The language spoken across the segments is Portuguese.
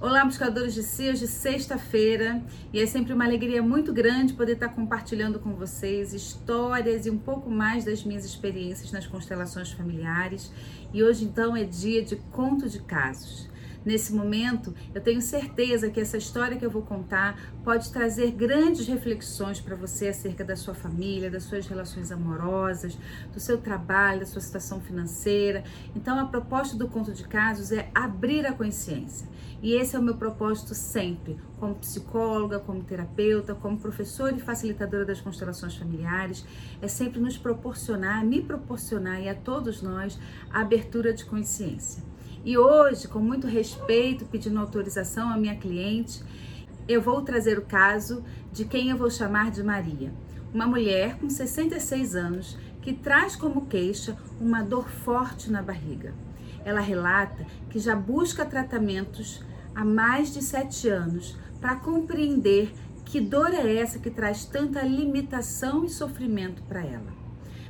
Olá, buscadores de si, hoje sexta-feira e é sempre uma alegria muito grande poder estar compartilhando com vocês histórias e um pouco mais das minhas experiências nas constelações familiares. E hoje então é dia de conto de casos. Nesse momento, eu tenho certeza que essa história que eu vou contar pode trazer grandes reflexões para você acerca da sua família, das suas relações amorosas, do seu trabalho, da sua situação financeira. Então, a proposta do conto de casos é abrir a consciência. E esse é o meu propósito sempre, como psicóloga, como terapeuta, como professora e facilitadora das constelações familiares, é sempre nos proporcionar, me proporcionar e a todos nós a abertura de consciência. E hoje, com muito respeito, pedindo autorização à minha cliente, eu vou trazer o caso de quem eu vou chamar de Maria, uma mulher com 66 anos que traz como queixa uma dor forte na barriga. Ela relata que já busca tratamentos há mais de sete anos para compreender que dor é essa que traz tanta limitação e sofrimento para ela.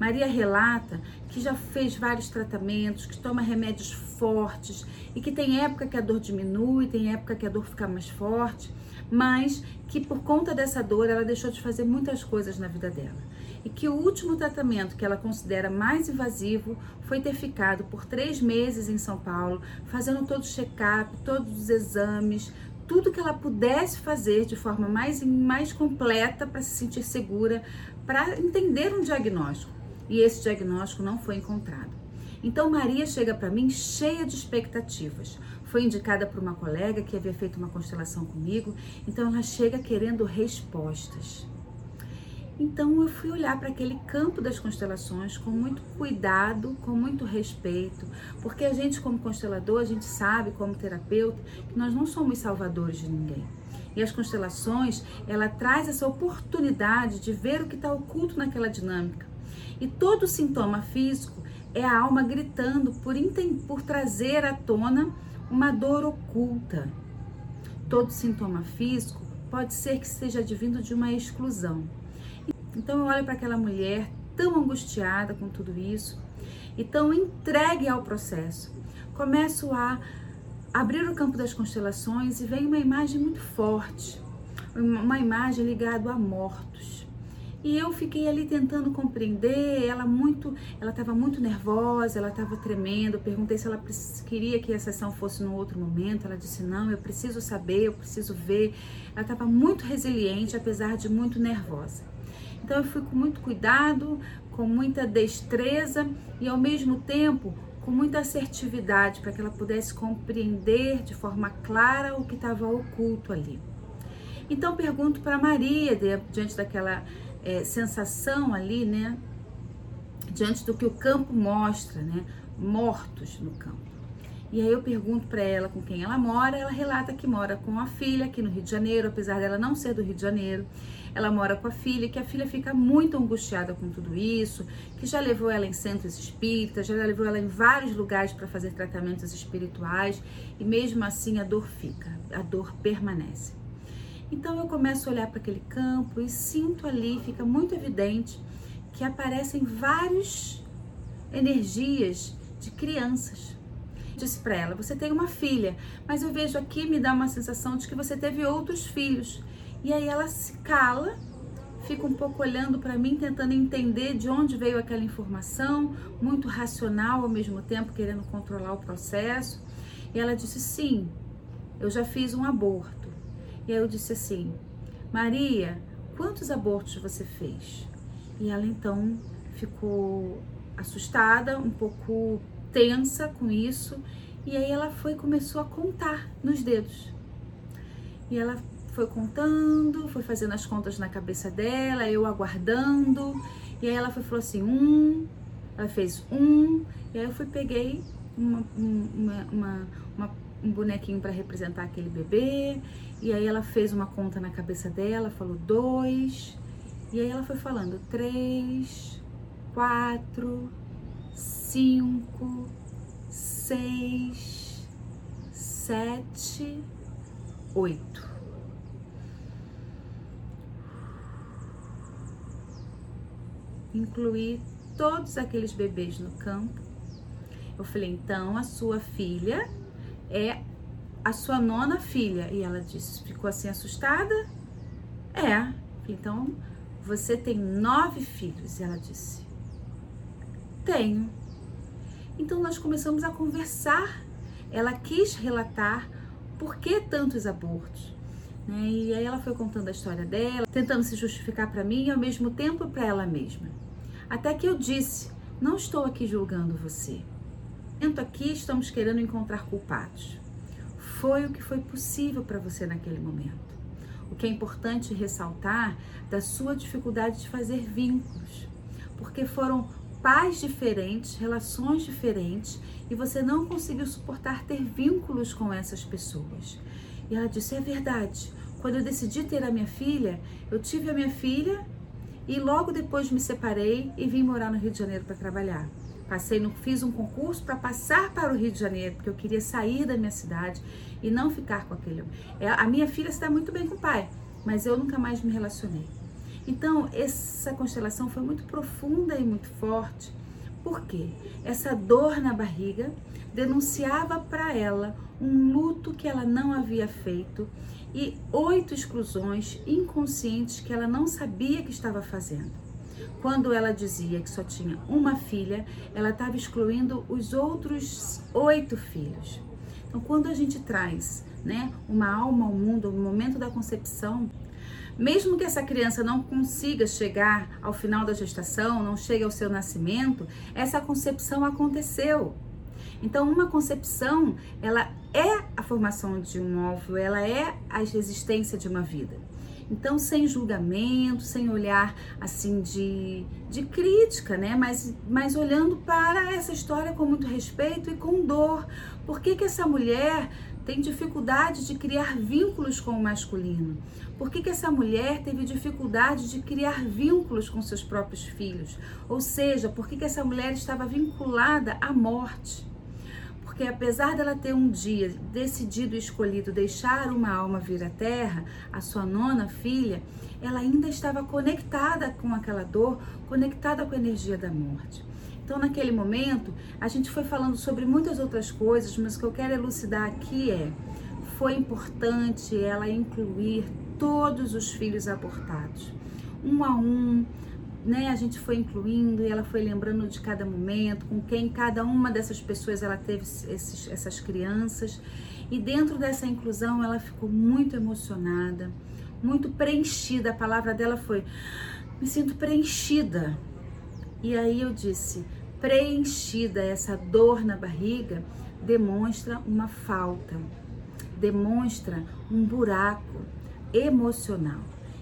Maria relata que já fez vários tratamentos, que toma remédios fortes e que tem época que a dor diminui, tem época que a dor fica mais forte, mas que por conta dessa dor ela deixou de fazer muitas coisas na vida dela. E que o último tratamento que ela considera mais invasivo foi ter ficado por três meses em São Paulo, fazendo todo o check-up, todos os exames, tudo que ela pudesse fazer de forma mais, mais completa para se sentir segura, para entender um diagnóstico e esse diagnóstico não foi encontrado. Então Maria chega para mim cheia de expectativas. Foi indicada por uma colega que havia feito uma constelação comigo, então ela chega querendo respostas. Então eu fui olhar para aquele campo das constelações com muito cuidado, com muito respeito, porque a gente como constelador, a gente sabe como terapeuta que nós não somos salvadores de ninguém. E as constelações, ela traz essa oportunidade de ver o que está oculto naquela dinâmica e todo sintoma físico é a alma gritando por, por trazer à tona uma dor oculta. Todo sintoma físico pode ser que esteja advindo de uma exclusão. Então eu olho para aquela mulher tão angustiada com tudo isso e tão entregue ao processo. Começo a abrir o campo das constelações e vem uma imagem muito forte, uma imagem ligada a mortos. E eu fiquei ali tentando compreender, ela muito, ela estava muito nervosa, ela estava tremendo. Perguntei se ela queria que a sessão fosse no outro momento. Ela disse: "Não, eu preciso saber, eu preciso ver". Ela estava muito resiliente, apesar de muito nervosa. Então eu fui com muito cuidado, com muita destreza e ao mesmo tempo com muita assertividade para que ela pudesse compreender de forma clara o que estava oculto ali. Então pergunto para Maria, diante daquela é, sensação ali, né? Diante do que o campo mostra, né? Mortos no campo. E aí eu pergunto para ela com quem ela mora, ela relata que mora com a filha aqui no Rio de Janeiro, apesar dela não ser do Rio de Janeiro. Ela mora com a filha, que a filha fica muito angustiada com tudo isso, que já levou ela em centros espíritas, já levou ela em vários lugares para fazer tratamentos espirituais, e mesmo assim a dor fica, a dor permanece. Então eu começo a olhar para aquele campo e sinto ali, fica muito evidente que aparecem várias energias de crianças. Disse para ela: Você tem uma filha, mas eu vejo aqui, me dá uma sensação de que você teve outros filhos. E aí ela se cala, fica um pouco olhando para mim, tentando entender de onde veio aquela informação, muito racional ao mesmo tempo, querendo controlar o processo. E ela disse: Sim, eu já fiz um aborto. E aí eu disse assim: Maria, quantos abortos você fez? E ela então ficou assustada, um pouco tensa com isso. E aí ela foi começou a contar nos dedos. E ela foi contando, foi fazendo as contas na cabeça dela, eu aguardando. E aí ela foi falou assim, um, ela fez um, e aí eu fui peguei uma, uma, uma, uma um bonequinho para representar aquele bebê. E aí ela fez uma conta na cabeça dela, falou dois. E aí ela foi falando três, quatro, cinco, seis, sete, oito. Incluí todos aqueles bebês no campo. Eu falei, então a sua filha é a sua nona filha. E ela disse: Ficou assim assustada? É. Então, você tem nove filhos. E ela disse: Tenho. Então, nós começamos a conversar. Ela quis relatar por que tantos abortos. Né? E aí ela foi contando a história dela, tentando se justificar para mim e ao mesmo tempo para ela mesma. Até que eu disse: Não estou aqui julgando você. Aqui estamos querendo encontrar culpados. Foi o que foi possível para você naquele momento. O que é importante ressaltar da sua dificuldade de fazer vínculos, porque foram pais diferentes, relações diferentes e você não conseguiu suportar ter vínculos com essas pessoas. E ela disse: É verdade. Quando eu decidi ter a minha filha, eu tive a minha filha e logo depois me separei e vim morar no Rio de Janeiro para trabalhar. Passei no, fiz um concurso para passar para o Rio de Janeiro, porque eu queria sair da minha cidade e não ficar com aquele. É, a minha filha está muito bem com o pai, mas eu nunca mais me relacionei. Então, essa constelação foi muito profunda e muito forte. Por quê? Essa dor na barriga denunciava para ela um luto que ela não havia feito e oito exclusões inconscientes que ela não sabia que estava fazendo. Quando ela dizia que só tinha uma filha, ela estava excluindo os outros oito filhos. Então, quando a gente traz né, uma alma ao mundo no momento da concepção, mesmo que essa criança não consiga chegar ao final da gestação, não chegue ao seu nascimento, essa concepção aconteceu. Então, uma concepção, ela é a formação de um óvulo, ela é a existência de uma vida. Então, sem julgamento, sem olhar assim de, de crítica, né? Mas, mas olhando para essa história com muito respeito e com dor. Por que, que essa mulher tem dificuldade de criar vínculos com o masculino? Por que, que essa mulher teve dificuldade de criar vínculos com seus próprios filhos? Ou seja, por que, que essa mulher estava vinculada à morte? Porque apesar dela ter um dia decidido e escolhido deixar uma alma vir à terra, a sua nona filha, ela ainda estava conectada com aquela dor, conectada com a energia da morte. Então, naquele momento, a gente foi falando sobre muitas outras coisas, mas o que eu quero elucidar aqui é: foi importante ela incluir todos os filhos abortados, um a um, né, a gente foi incluindo e ela foi lembrando de cada momento, com quem cada uma dessas pessoas ela teve esses, essas crianças. E dentro dessa inclusão ela ficou muito emocionada, muito preenchida. A palavra dela foi: me sinto preenchida. E aí eu disse: preenchida, essa dor na barriga demonstra uma falta, demonstra um buraco emocional.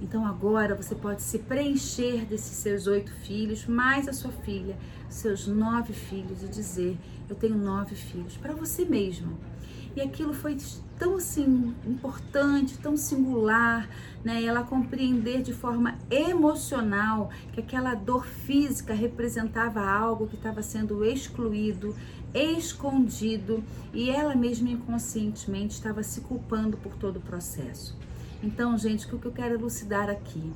Então agora você pode se preencher desses seus oito filhos, mais a sua filha, seus nove filhos, e dizer: Eu tenho nove filhos, para você mesma. E aquilo foi tão assim importante, tão singular, né? Ela compreender de forma emocional que aquela dor física representava algo que estava sendo excluído, escondido, e ela mesma inconscientemente estava se culpando por todo o processo. Então, gente, o que eu quero elucidar aqui?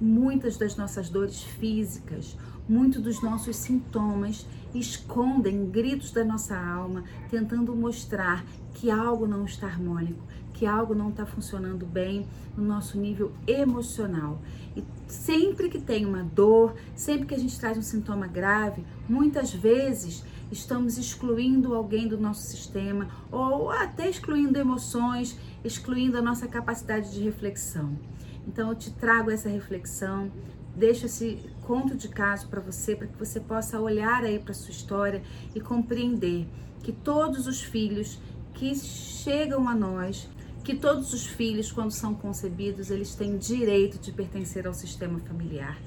Muitas das nossas dores físicas, muitos dos nossos sintomas escondem gritos da nossa alma, tentando mostrar que algo não está harmônico, que algo não está funcionando bem no nosso nível emocional. E sempre que tem uma dor, sempre que a gente traz um sintoma grave, muitas vezes estamos excluindo alguém do nosso sistema ou até excluindo emoções, excluindo a nossa capacidade de reflexão. Então eu te trago essa reflexão, deixo esse conto de caso para você, para que você possa olhar aí para sua história e compreender que todos os filhos que chegam a nós, que todos os filhos quando são concebidos, eles têm direito de pertencer ao sistema familiar.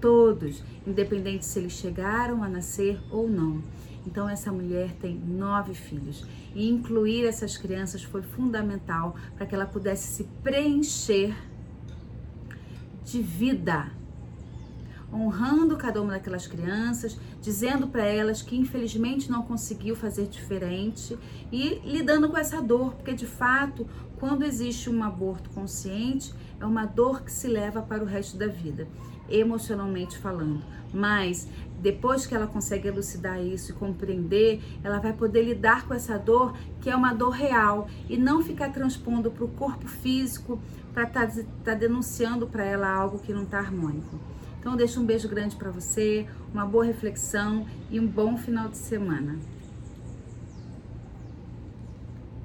Todos, independente se eles chegaram a nascer ou não. Então, essa mulher tem nove filhos e incluir essas crianças foi fundamental para que ela pudesse se preencher de vida. Honrando cada uma daquelas crianças, dizendo para elas que infelizmente não conseguiu fazer diferente e lidando com essa dor, porque de fato, quando existe um aborto consciente, é uma dor que se leva para o resto da vida, emocionalmente falando. Mas depois que ela consegue elucidar isso e compreender, ela vai poder lidar com essa dor, que é uma dor real, e não ficar transpondo para o corpo físico para estar tá, tá denunciando para ela algo que não está harmônico. Então, deixo um beijo grande para você, uma boa reflexão e um bom final de semana.